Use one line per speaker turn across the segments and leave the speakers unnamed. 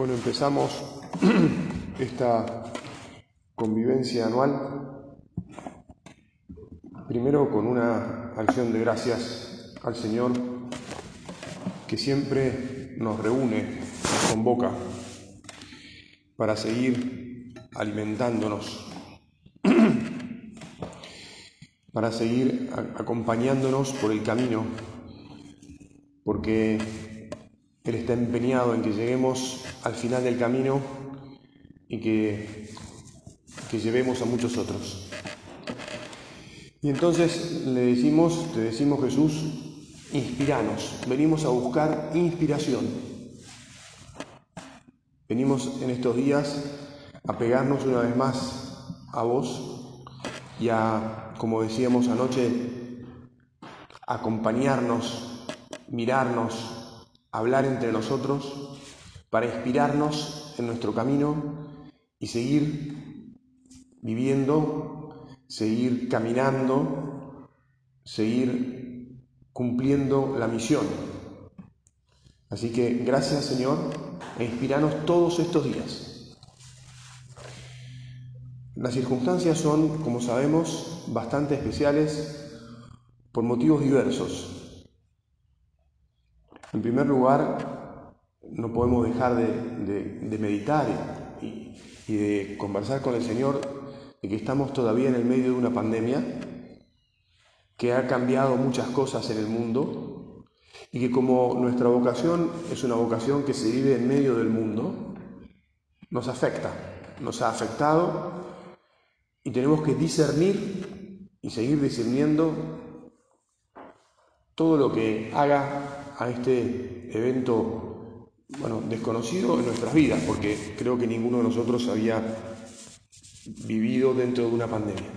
Bueno, empezamos esta convivencia anual, primero con una acción de gracias al Señor que siempre nos reúne, nos convoca para seguir alimentándonos, para seguir acompañándonos por el camino, porque él está empeñado en que lleguemos al final del camino y que, que llevemos a muchos otros. Y entonces le decimos, te decimos Jesús, inspiranos, venimos a buscar inspiración. Venimos en estos días a pegarnos una vez más a vos y a, como decíamos anoche, acompañarnos, mirarnos, hablar entre nosotros para inspirarnos en nuestro camino y seguir viviendo, seguir caminando, seguir cumpliendo la misión. Así que gracias Señor e inspiranos todos estos días. Las circunstancias son, como sabemos, bastante especiales por motivos diversos. En primer lugar, no podemos dejar de, meditar y, y de conversar con el Señor de que estamos todavía en el medio de una pandemia que ha cambiado muchas cosas en el mundo y que como nuestra vocación es una vocación que se vive en medio del mundo, nos afecta, nos ha afectado y tenemos que discernir y seguir discerniendo todo lo que haga a este evento, bueno, desconocido en nuestras vidas, porque creo que ninguno de nosotros había vivido dentro de una pandemia.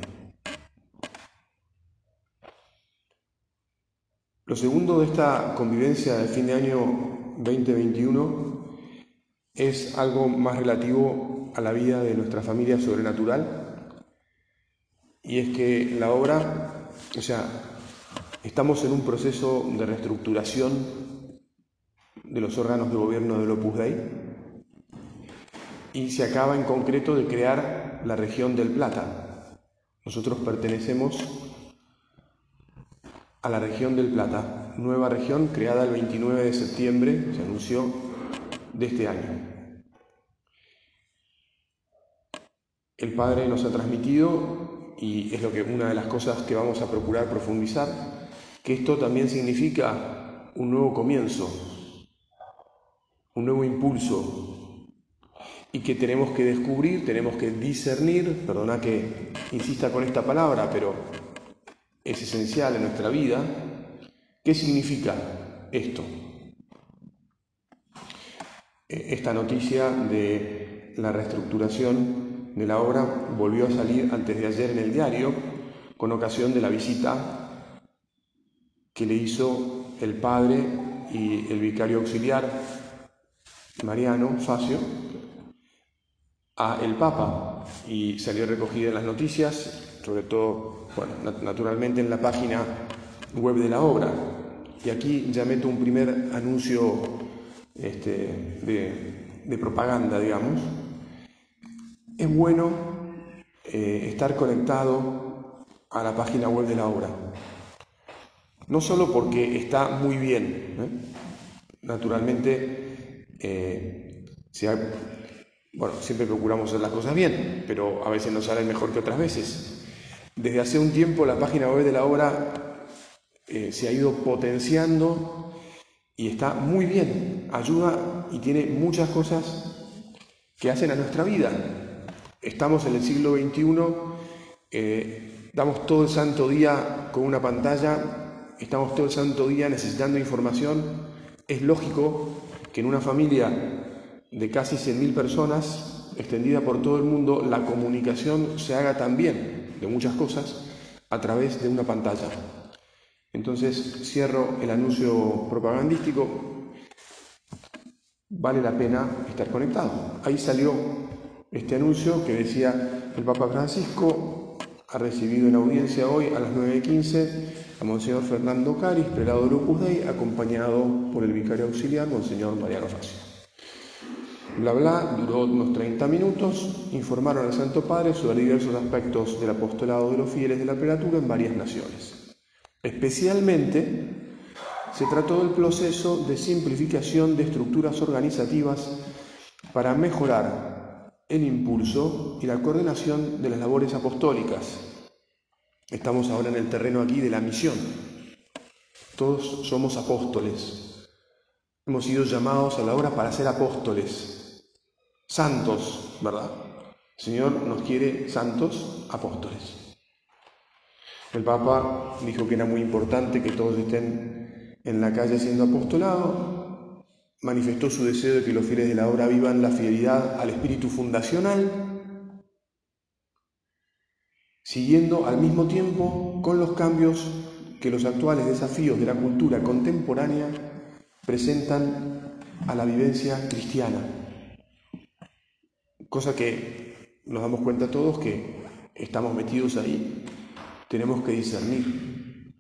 Lo segundo de esta convivencia del fin de año 2021 es algo más relativo a la vida de nuestra familia sobrenatural y es que la obra, o sea, Estamos en un proceso de reestructuración de los órganos de gobierno del Opus Dei y se acaba en concreto de crear la región del Plata. Nosotros pertenecemos a la región del Plata, nueva región creada el 29 de septiembre, se anunció, de este año. El Padre nos ha transmitido, y es lo que una de las cosas que vamos a procurar profundizar, que esto también significa un nuevo comienzo, un nuevo impulso, y que tenemos que descubrir, tenemos que discernir, perdona que insista con esta palabra, pero es esencial en nuestra vida, ¿qué significa esto? E, esta noticia de la reestructuración de la obra volvió a salir antes de ayer en el diario con ocasión de la visita que le hizo el padre y el vicario auxiliar Mariano Facio a el Papa y salió recogida en las noticias, sobre todo, bueno, naturalmente en la página web de la obra. Y aquí ya meto un primer anuncio este, de, propaganda, digamos. Es bueno eh, estar conectado a la página web de la obra. No solo porque está muy bien, ¿eh? naturalmente, eh, siempre procuramos hacer las cosas bien, pero a veces nos salen mejor que otras veces. Desde hace un tiempo la página web de la obra eh, se ha ido potenciando y está muy bien, ayuda y tiene muchas cosas que hacen a nuestra vida. Estamos en el siglo XXI, damos todo el santo día con una pantalla estamos todo el santo día necesitando información, es lógico que en una familia de casi 100.000 personas, extendida por todo el mundo, la comunicación se haga también de muchas cosas a través de una pantalla. Entonces cierro el anuncio propagandístico. Vale la pena estar conectado. Ahí salió este anuncio que decía el Papa Francisco ha recibido en audiencia hoy a las 9.15 a Monseñor Fernando Caris, prelado de Opus Dei, acompañado por el vicario auxiliar, Monseñor Mariano Facio. Bla bla, duró unos 30 minutos, informaron al Santo Padre sobre diversos aspectos del apostolado de los fieles de la prelatura en varias naciones. Especialmente se trató del proceso de simplificación de estructuras organizativas para mejorar el impulso y la coordinación de las labores apostólicas. Estamos ahora en el terreno aquí de la misión. Todos somos apóstoles. Hemos sido llamados a la obra para ser apóstoles, santos, ¿verdad? El Señor nos quiere santos apóstoles. El Papa dijo que era muy importante que todos estén en la calle haciendo apostolado, manifestó su deseo de que los fieles de la obra vivan la fidelidad al espíritu fundacional, siguiendo al mismo tiempo con los cambios que los actuales desafíos de la cultura contemporánea presentan a la vivencia cristiana. Cosa que nos damos cuenta todos que estamos metidos ahí tenemos que discernir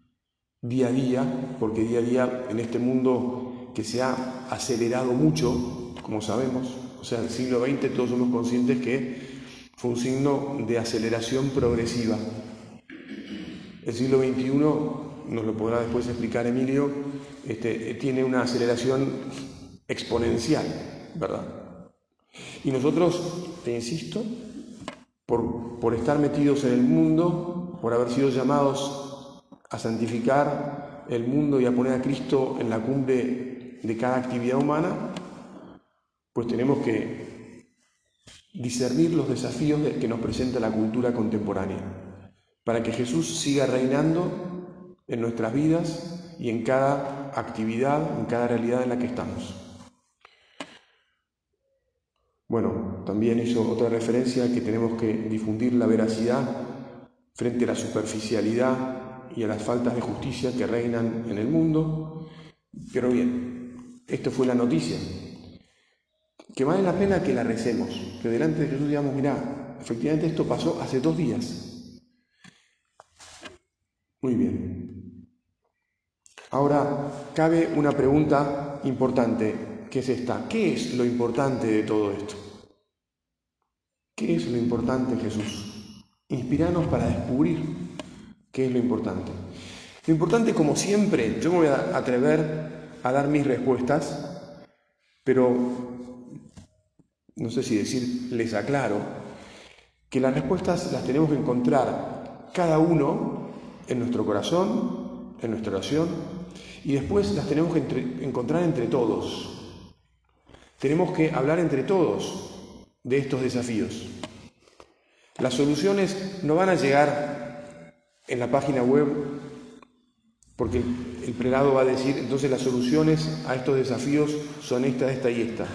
día a día, porque día a día en este mundo que se ha acelerado mucho, como sabemos, o sea, el siglo XX todos somos conscientes que fue un signo de aceleración progresiva. El siglo XXI, nos lo podrá después explicar Emilio, este, tiene una aceleración exponencial, ¿verdad? Y nosotros, te insisto, por, por estar metidos en el mundo, por haber sido llamados a santificar el mundo y a poner a Cristo en la cumbre de cada actividad humana, pues tenemos que discernir los desafíos que nos presenta la cultura contemporánea, para que Jesús siga reinando en nuestras vidas y en cada actividad, en cada realidad en la que estamos. Bueno, también hizo otra referencia que tenemos que difundir la veracidad frente a la superficialidad y a las faltas de justicia que reinan en el mundo. Pero bien, esto fue la noticia. Que vale la pena que la recemos, que delante de Jesús digamos, mira, efectivamente esto pasó hace dos días. Muy bien. Ahora cabe una pregunta importante, que es esta. ¿Qué es lo importante de todo esto? ¿Qué es lo importante, Jesús? Inspirarnos para descubrir qué es lo importante. Lo importante, como siempre, yo me voy a atrever a dar mis respuestas, pero no sé si decir, les aclaro, que las respuestas las tenemos que encontrar cada uno en nuestro corazón, en nuestra oración, y después las tenemos que encontrar entre todos. Tenemos que hablar entre todos de estos desafíos. Las soluciones no van a llegar en la página web porque el prelado va a decir, entonces las soluciones a estos desafíos son esta, esta y esta.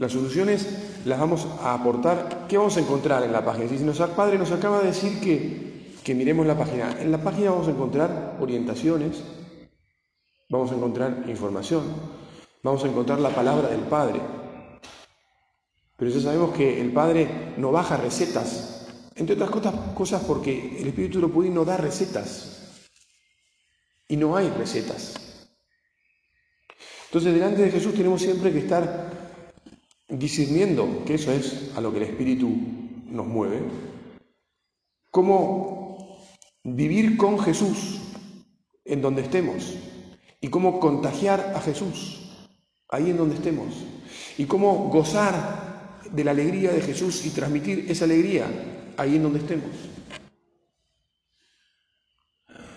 Las soluciones las vamos a aportar. ¿Qué vamos a encontrar en la página? Si nos, padre nos acaba de decir que, que miremos la página. En la página vamos a encontrar orientaciones, vamos a encontrar información, vamos a encontrar la palabra del Padre. Pero ya sabemos que el Padre no baja recetas, entre otras cosas, porque el Espíritu lo puede no da recetas. Y no hay recetas. Entonces delante de Jesús tenemos siempre que estar discerniendo, que eso es a lo que el Espíritu nos mueve, cómo vivir con Jesús en donde estemos y cómo contagiar a Jesús ahí en donde estemos y cómo gozar de la alegría de Jesús y transmitir esa alegría ahí en donde estemos.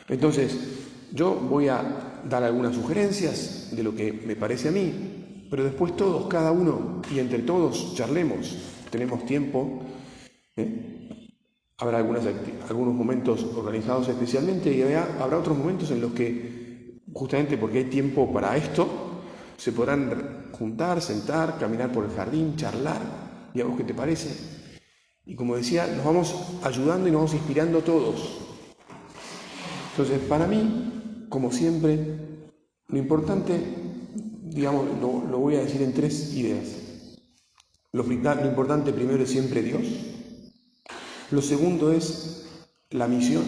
Entonces, yo voy a dar algunas sugerencias de lo que me parece a mí, pero después todos, cada uno y entre todos charlemos, tenemos tiempo. ¿eh? Habrá algunas, algunos momentos organizados especialmente y habrá otros momentos en los que, justamente porque hay tiempo para esto, se podrán juntar, sentar, caminar por el jardín, charlar, y a vos qué te parece. Y como decía, nos vamos ayudando y nos vamos inspirando todos. Entonces, para mí, como siempre, lo importante, digamos, lo, voy a decir en tres ideas. Lo, lo importante primero es siempre Dios. Lo segundo es la misión.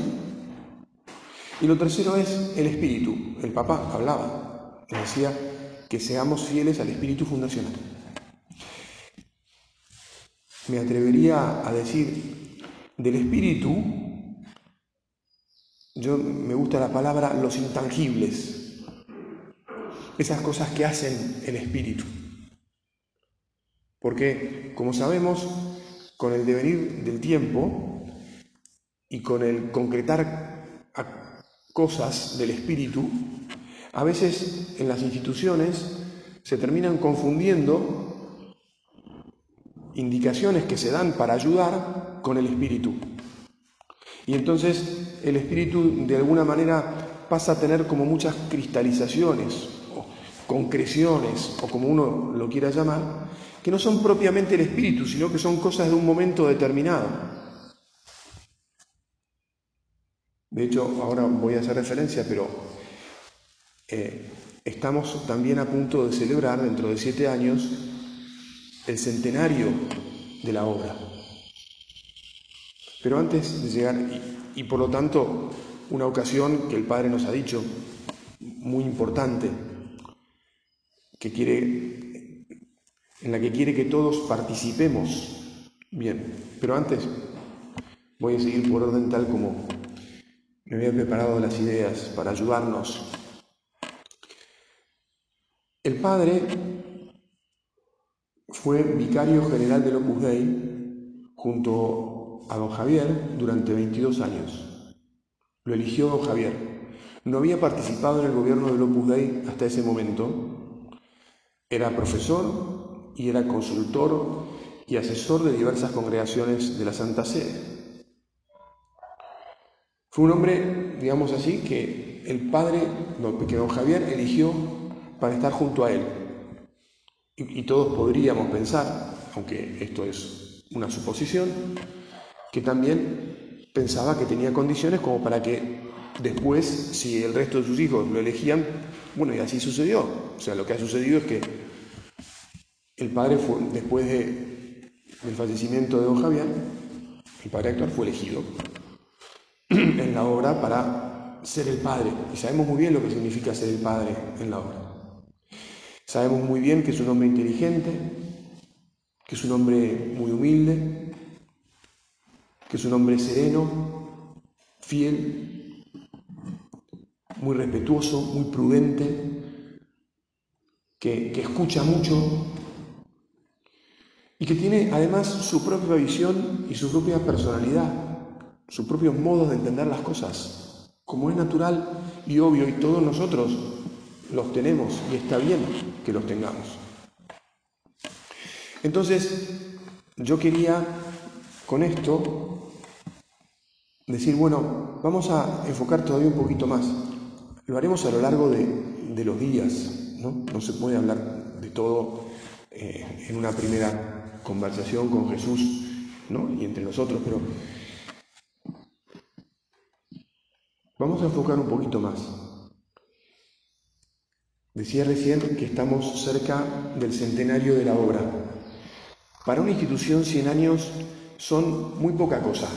Y lo tercero es el espíritu. El papá hablaba, decía que seamos fieles al espíritu fundacional. Me atrevería a decir del espíritu, yo me gusta la palabra los intangibles, esas cosas que hacen el espíritu. Porque, como sabemos, con el devenir del tiempo y con el concretar cosas del espíritu, a veces en las instituciones se terminan confundiendo indicaciones que se dan para ayudar con el espíritu. Y entonces el espíritu de alguna manera pasa a tener como muchas cristalizaciones concreciones o como uno lo quiera llamar, que no son propiamente el espíritu, sino que son cosas de un momento determinado. De hecho, ahora voy a hacer referencia, pero eh, estamos también a punto de celebrar dentro de siete años el centenario de la obra. Pero antes de llegar, y, y por lo tanto, una ocasión que el Padre nos ha dicho, muy importante, que quiere, en la que quiere que todos participemos. Bien, pero antes voy a seguir por orden tal como me había preparado las ideas para ayudarnos. El padre fue vicario general del Opus Dei junto a don Javier durante 22 años. Lo eligió don Javier. No había participado en el gobierno del Opus Dei hasta ese momento. Era profesor y era consultor y asesor de diversas congregaciones de la Santa Sede. Fue un hombre, digamos así, que el padre, que don Javier eligió para estar junto a él. Y, todos podríamos pensar, aunque esto es una suposición, que también pensaba que tenía condiciones como para que después, si el resto de sus hijos lo elegían, bueno, y así sucedió. O sea, lo que ha sucedido es que el padre fue, después de, del fallecimiento de don Javier, el padre actual fue elegido en la obra para ser el Padre. Y sabemos muy bien lo que significa ser el Padre en la obra. Sabemos muy bien que es un hombre inteligente, que es un hombre muy humilde, que es un hombre sereno, fiel, muy respetuoso, muy prudente, que, que escucha mucho y que tiene además su propia visión y su propia personalidad sus propios modos de entender las cosas, como es natural y obvio y todos nosotros los tenemos y está bien que los tengamos. Entonces, yo quería con esto decir, bueno, vamos a enfocar todavía un poquito más. Lo haremos a lo largo de, los días, ¿no? No se puede hablar de todo eh, en una primera conversación con Jesús, ¿no? Y entre nosotros, pero Vamos a enfocar un poquito más. Decía recién que estamos cerca del centenario de la obra. Para una institución 100 años son muy poca cosa.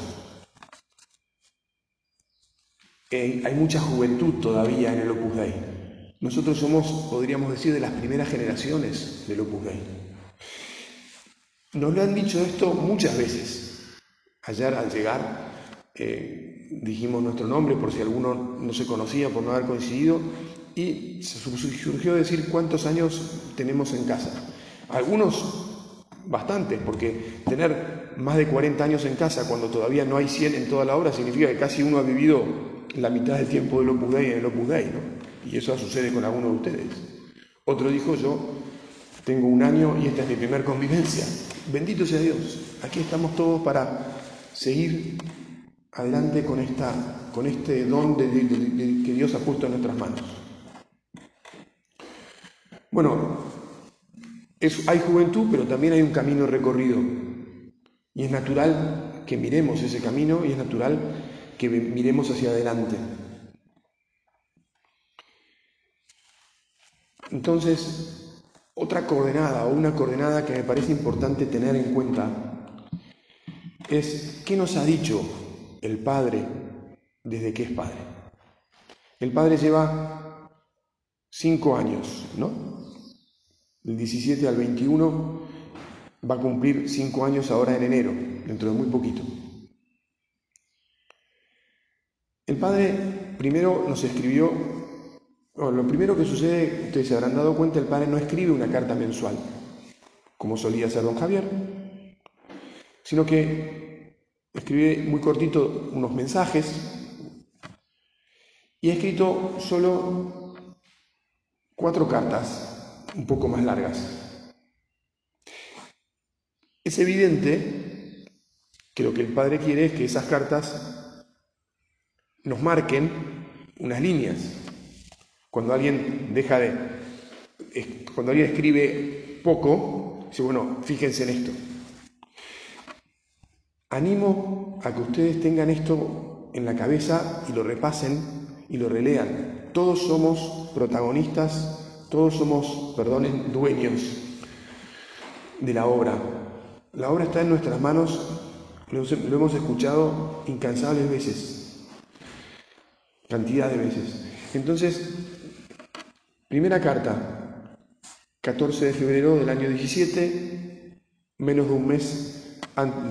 Hay mucha juventud todavía en el Opus Dei. Nosotros somos, podríamos decir, de las primeras generaciones del Opus Dei. Nos lo han dicho esto muchas veces. Ayer al llegar, eh, dijimos nuestro nombre por si alguno no se conocía por no haber coincidido y surgió decir cuántos años tenemos en casa. Algunos bastantes, porque tener más de 40 años en casa cuando todavía no hay 100 en toda la obra significa que casi uno ha vivido la mitad del tiempo del Opus Dei en el Opus ¿no? Y eso sucede con algunos de ustedes. Otro dijo yo, tengo un año y esta es mi primer convivencia. Bendito sea Dios. Aquí estamos todos para seguir adelante con, esta, con este don que Dios ha puesto en nuestras manos. Bueno, hay juventud, pero también hay un camino recorrido. Y es natural que miremos ese camino y es natural que miremos hacia adelante. Entonces, otra coordenada o una coordenada que me parece importante tener en cuenta es qué nos ha dicho el Padre desde que es Padre. El Padre lleva cinco años, ¿no? Del 17 al 21 va a cumplir cinco años ahora en enero, dentro de muy poquito. El Padre primero nos escribió, lo primero que sucede, ustedes se habrán dado cuenta, el Padre no escribe una carta mensual, como solía hacer don Javier, sino que escribe muy cortito unos mensajes y ha escrito solo cuatro cartas, un poco más largas. Es evidente que lo que el Padre quiere es que esas cartas nos marquen unas líneas. Cuando alguien deja de, cuando alguien escribe poco, dice, bueno, fíjense en esto. Animo a que ustedes tengan esto en la cabeza y lo repasen y lo relean. Todos somos protagonistas, todos somos, perdonen, dueños de la obra. La obra está en nuestras manos, lo hemos escuchado incansables veces cantidad de veces. Entonces, primera carta, 14 de febrero del año 17, menos de un mes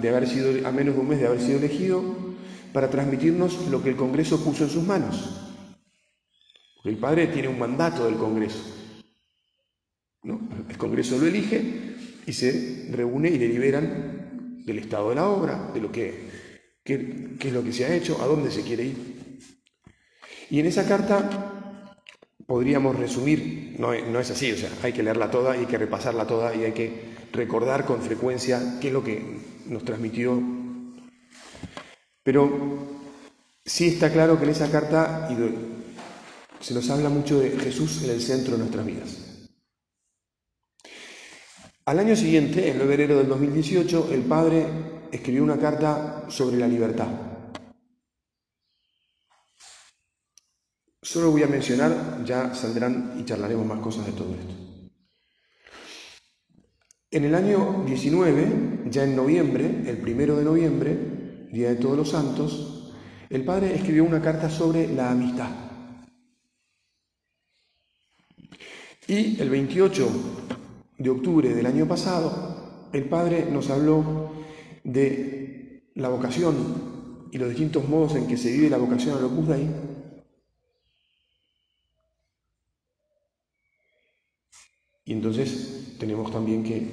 de haber sido, a menos de un mes de haber sido elegido, para transmitirnos lo que el Congreso puso en sus manos. Porque el Padre tiene un mandato del Congreso. ¿no? El Congreso lo elige y se reúne y deliberan del estado de la obra, de lo que, qué es lo que se ha hecho, a dónde se quiere ir. Y en esa carta podríamos resumir, no, es así, o sea, hay que leerla toda, hay que repasarla toda y hay que recordar con frecuencia qué es lo que nos transmitió. Pero sí está claro que en esa carta se nos habla mucho de Jesús en el centro de nuestras vidas. Al año siguiente, en febrero del 2018, el padre escribió una carta sobre la libertad. Solo voy a mencionar, ya saldrán y charlaremos más cosas de todo esto. En el año 19, ya en noviembre, el primero de noviembre, Día de Todos los Santos, el padre escribió una carta sobre la amistad. Y el 28 de octubre del año pasado, el padre nos habló de la vocación y los distintos modos en que se vive la vocación a Opus Dei Y entonces tenemos también que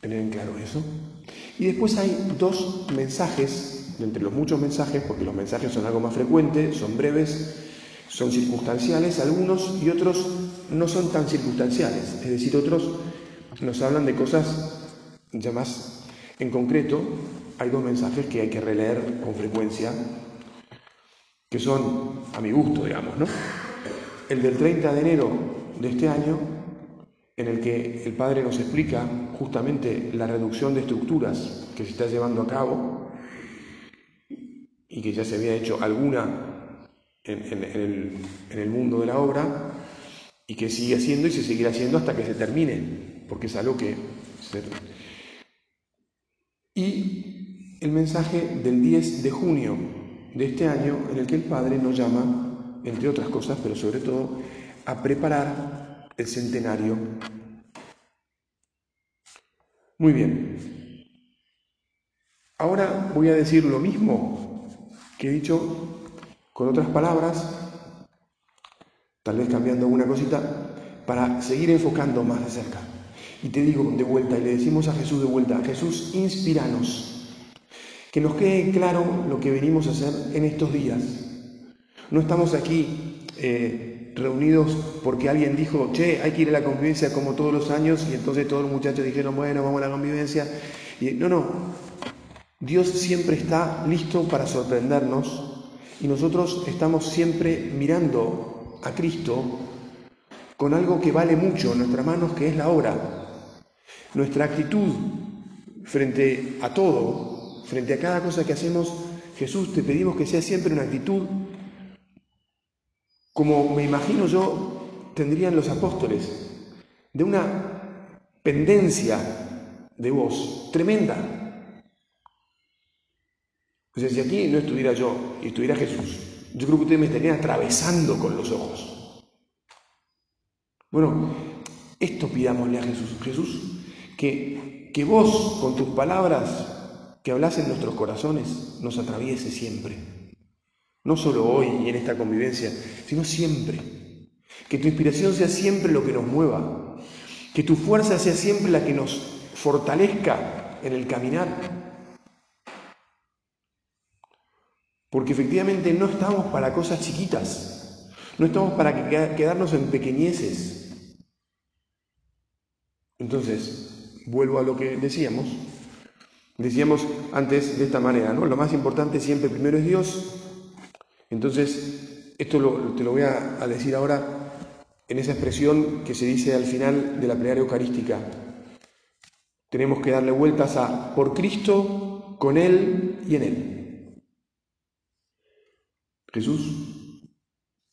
tener en claro eso. Y después hay dos mensajes, entre los muchos mensajes, porque los mensajes son algo más frecuente, son breves, son circunstanciales algunos y otros no son tan circunstanciales. Es decir, otros nos hablan de cosas ya más en concreto. Hay dos mensajes que hay que releer con frecuencia, que son a mi gusto, digamos, ¿no? El del 30 de enero de este año en el que el Padre nos explica justamente la reducción de estructuras que se está llevando a cabo y que ya se había hecho alguna en, el, mundo de la obra y que sigue haciendo y se seguirá haciendo hasta que se termine, porque es algo que... Y el mensaje del 10 de junio de este año en el que el Padre nos llama, entre otras cosas, pero sobre todo, a preparar el centenario. Muy bien. Ahora voy a decir lo mismo que he dicho con otras palabras, tal vez cambiando alguna cosita, para seguir enfocando más de cerca. Y te digo de vuelta, y le decimos a Jesús de vuelta, Jesús, inspiranos, que nos quede claro lo que venimos a hacer en estos días. No estamos aquí eh, reunidos porque alguien dijo, che, hay que ir a la convivencia como todos los años, y entonces todos los muchachos dijeron, bueno, vamos a la convivencia. Y no, no, Dios siempre está listo para sorprendernos y nosotros estamos siempre mirando a Cristo con algo que vale mucho en nuestras manos, que es la obra. Nuestra actitud frente a todo, frente a cada cosa que hacemos, Jesús, te pedimos que sea siempre una actitud como me imagino yo tendrían los apóstoles, de una pendencia de voz tremenda. O si aquí no estuviera yo y estuviera Jesús, yo creo que ustedes me estarían atravesando con los ojos. Bueno, esto pidámosle a Jesús. Jesús, que, que vos con tus palabras que hablas en nuestros corazones nos atraviese siempre. No solo hoy y en esta convivencia, sino siempre. Que tu inspiración sea siempre lo que nos mueva. Que tu fuerza sea siempre la que nos fortalezca en el caminar. Porque efectivamente no estamos para cosas chiquitas. No estamos para quedarnos en pequeñeces. Entonces, vuelvo a lo que decíamos. Decíamos antes de esta manera, ¿no? Lo más importante siempre primero es Dios entonces, esto te lo voy a, decir ahora en esa expresión que se dice al final de la plegaria eucarística. Tenemos que darle vueltas a por Cristo, con Él y en Él. Jesús,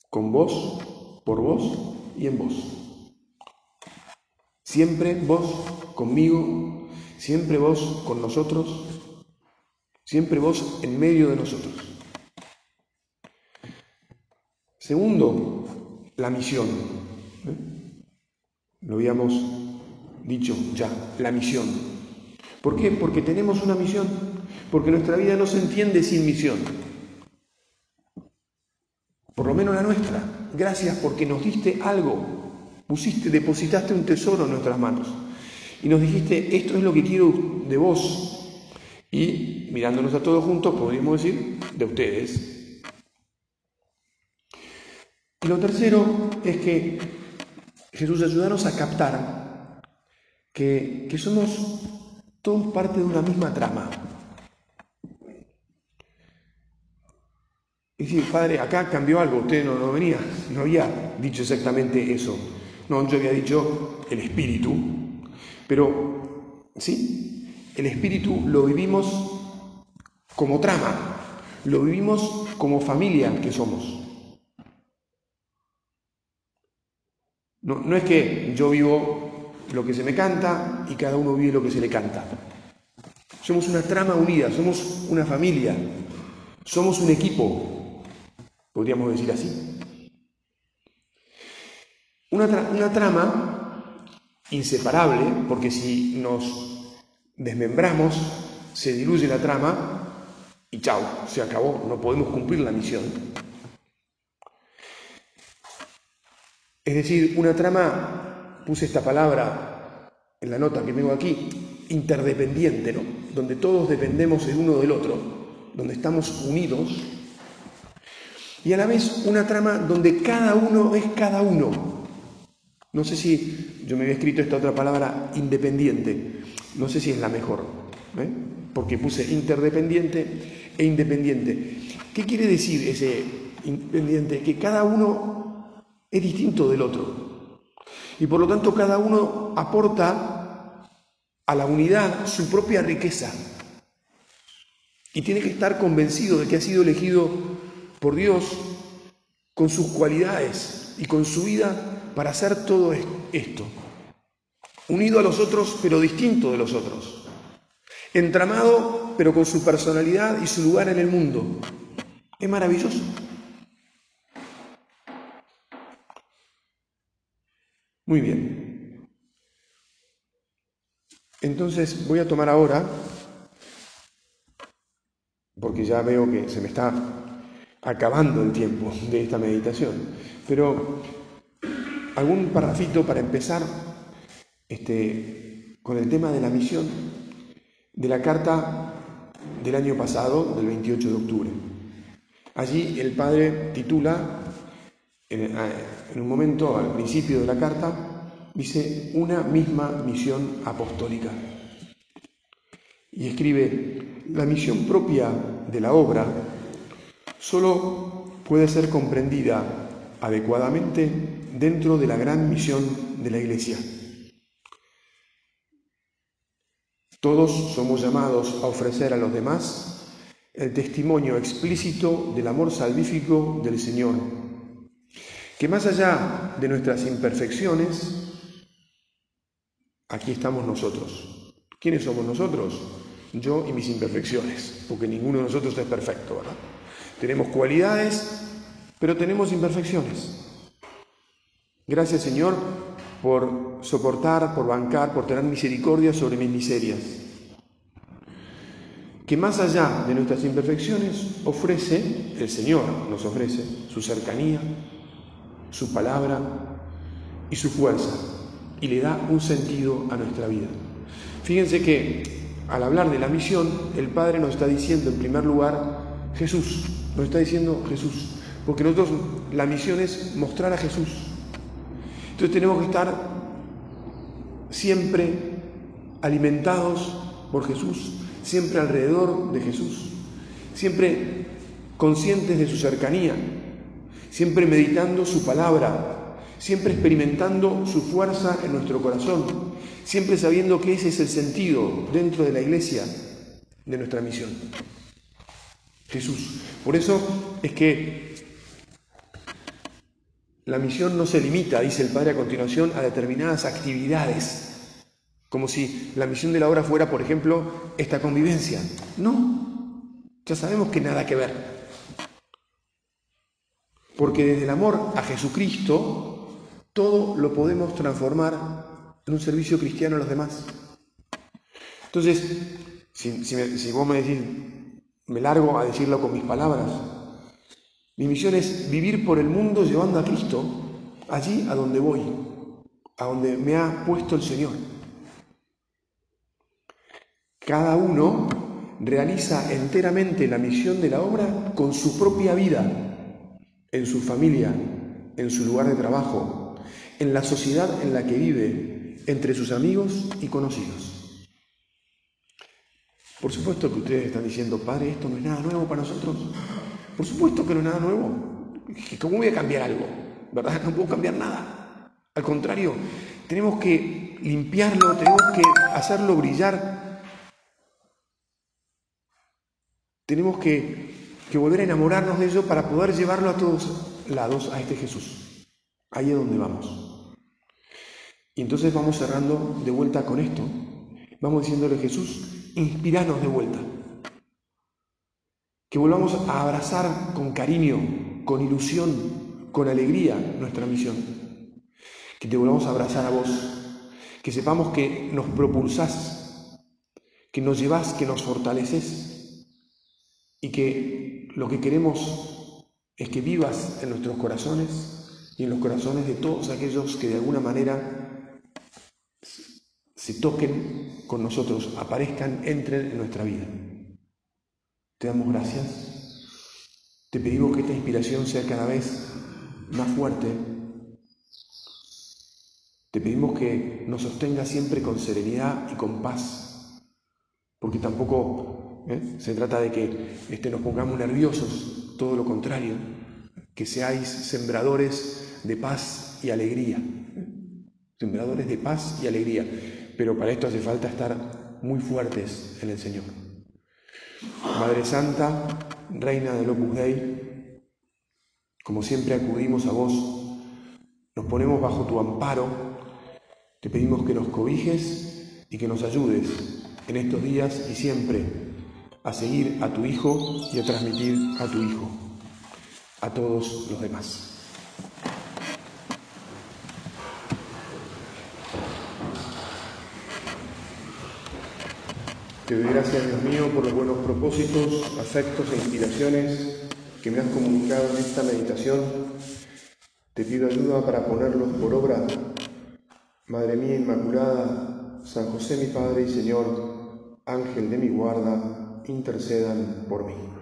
con vos, por vos y en vos. Siempre vos conmigo, siempre vos con nosotros, siempre vos en medio de nosotros. Segundo, la misión. ¿eh? Lo habíamos dicho ya, la misión. ¿Por qué? Porque tenemos una misión, porque nuestra vida no se entiende sin misión. Por lo menos la nuestra. Gracias porque nos diste algo, pusiste, depositaste un tesoro en nuestras manos y nos dijiste, esto es lo que quiero de vos. Y mirándonos a todos juntos, podríamos decir, de ustedes, y lo tercero es que Jesús ayúdanos a captar que, somos todos parte de una misma trama. Y decir, padre, acá cambió algo, usted no, no venía, no había dicho exactamente eso. No, yo había dicho el espíritu, pero sí, el espíritu lo vivimos como trama, lo vivimos como familia que somos. No, es que yo vivo lo que se me canta y cada uno vive lo que se le canta. Somos una trama unida, somos una familia, somos un equipo, podríamos decir así. Una, una trama inseparable, porque si nos desmembramos, se diluye la trama y chao, se acabó, no podemos cumplir la misión. Es decir, una trama, puse esta palabra en la nota que tengo aquí, interdependiente, ¿no? Donde todos dependemos el uno del otro, donde estamos unidos. Y a la vez una trama donde cada uno es cada uno. No sé si yo me había escrito esta otra palabra, independiente. No sé si es la mejor, ¿eh? porque puse interdependiente e independiente. ¿Qué quiere decir ese independiente? Que cada uno es distinto del otro. Y por lo tanto cada uno aporta a la unidad su propia riqueza. Y tiene que estar convencido de que ha sido elegido por Dios con sus cualidades y con su vida para hacer todo esto. Unido a los otros, pero distinto de los otros. Entramado, pero con su personalidad y su lugar en el mundo. Es maravilloso. Muy bien. Entonces voy a tomar ahora, porque ya veo que se me está acabando el tiempo de esta meditación, pero algún parrafito para empezar este, con el tema de la misión de la carta del año pasado, del 28 de octubre. Allí el padre titula en, un momento al principio de la carta, dice una misma misión apostólica. Y escribe, la misión propia de la obra solo puede ser comprendida adecuadamente dentro de la gran misión de la Iglesia. Todos somos llamados a ofrecer a los demás el testimonio explícito del amor salvífico del Señor, que más allá de nuestras imperfecciones, aquí estamos nosotros. ¿Quiénes somos nosotros? Yo y mis imperfecciones, porque ninguno de nosotros es perfecto, ¿verdad? Tenemos cualidades, pero tenemos imperfecciones. Gracias Señor por soportar, por bancar, por tener misericordia sobre mis miserias. Que más allá de nuestras imperfecciones ofrece, el Señor nos ofrece su cercanía, su palabra y su fuerza, y le da un sentido a nuestra vida. Fíjense que al hablar de la misión, el Padre nos está diciendo en primer lugar Jesús, nos está diciendo Jesús, porque nosotros la misión es mostrar a Jesús. Entonces tenemos que estar siempre alimentados por Jesús, siempre alrededor de Jesús, siempre conscientes de su cercanía, siempre meditando su palabra, siempre experimentando su fuerza en nuestro corazón, siempre sabiendo que ese es el sentido dentro de la iglesia de nuestra misión. Jesús. Por eso es que la misión no se limita, dice el Padre a continuación, a determinadas actividades, como si la misión de la obra fuera, por ejemplo, esta convivencia. No, ya sabemos que nada que ver. Porque desde el amor a Jesucristo, todo lo podemos transformar en un servicio cristiano a los demás. Entonces, si, si vos me decís, me largo a decirlo con mis palabras, mi misión es vivir por el mundo llevando a Cristo allí a donde voy, a donde me ha puesto el Señor. Cada uno realiza enteramente la misión de la obra con su propia vida, en su familia, en su lugar de trabajo, en la sociedad en la que vive, entre sus amigos y conocidos. Por supuesto que ustedes están diciendo, Padre, esto no es nada nuevo para nosotros. Por supuesto que no es nada nuevo. ¿Cómo voy a cambiar algo? ¿Verdad? No puedo cambiar nada. Al contrario, tenemos que limpiarlo, tenemos que hacerlo brillar. Tenemos que, volver a enamorarnos de ello para poder llevarlo a todos lados, a este Jesús. Ahí es donde vamos. Y entonces vamos cerrando de vuelta con esto. Vamos diciéndole Jesús, inspiranos de vuelta que volvamos a abrazar con cariño, con ilusión, con alegría nuestra misión, que te volvamos a abrazar a vos, que sepamos que nos propulsás, que nos llevás, que nos fortaleces y que lo que queremos es que vivas en nuestros corazones y en los corazones de todos aquellos que de alguna manera se toquen con nosotros, aparezcan, entren en nuestra vida. Te damos gracias. Te pedimos que esta inspiración sea cada vez más fuerte. Te pedimos que nos sostenga siempre con serenidad y con paz, porque tampoco ¿eh? se trata de que este, nos pongamos nerviosos, todo lo contrario, que seáis sembradores de paz y alegría, sembradores de paz y alegría, pero para esto hace falta estar muy fuertes en el Señor. Madre Santa, Reina del Opus Dei, como siempre acudimos a vos, nos ponemos bajo tu amparo, te pedimos que nos cobijes y que nos ayudes en estos días y siempre a seguir a tu Hijo y a transmitir a tu Hijo a todos los demás. Te doy gracias, Dios mío, por los buenos propósitos, afectos e inspiraciones que me has comunicado en esta meditación. Te pido ayuda para ponerlos por obra. Madre mía Inmaculada, San José mi Padre y Señor, Ángel de mi guarda, intercedan por mí.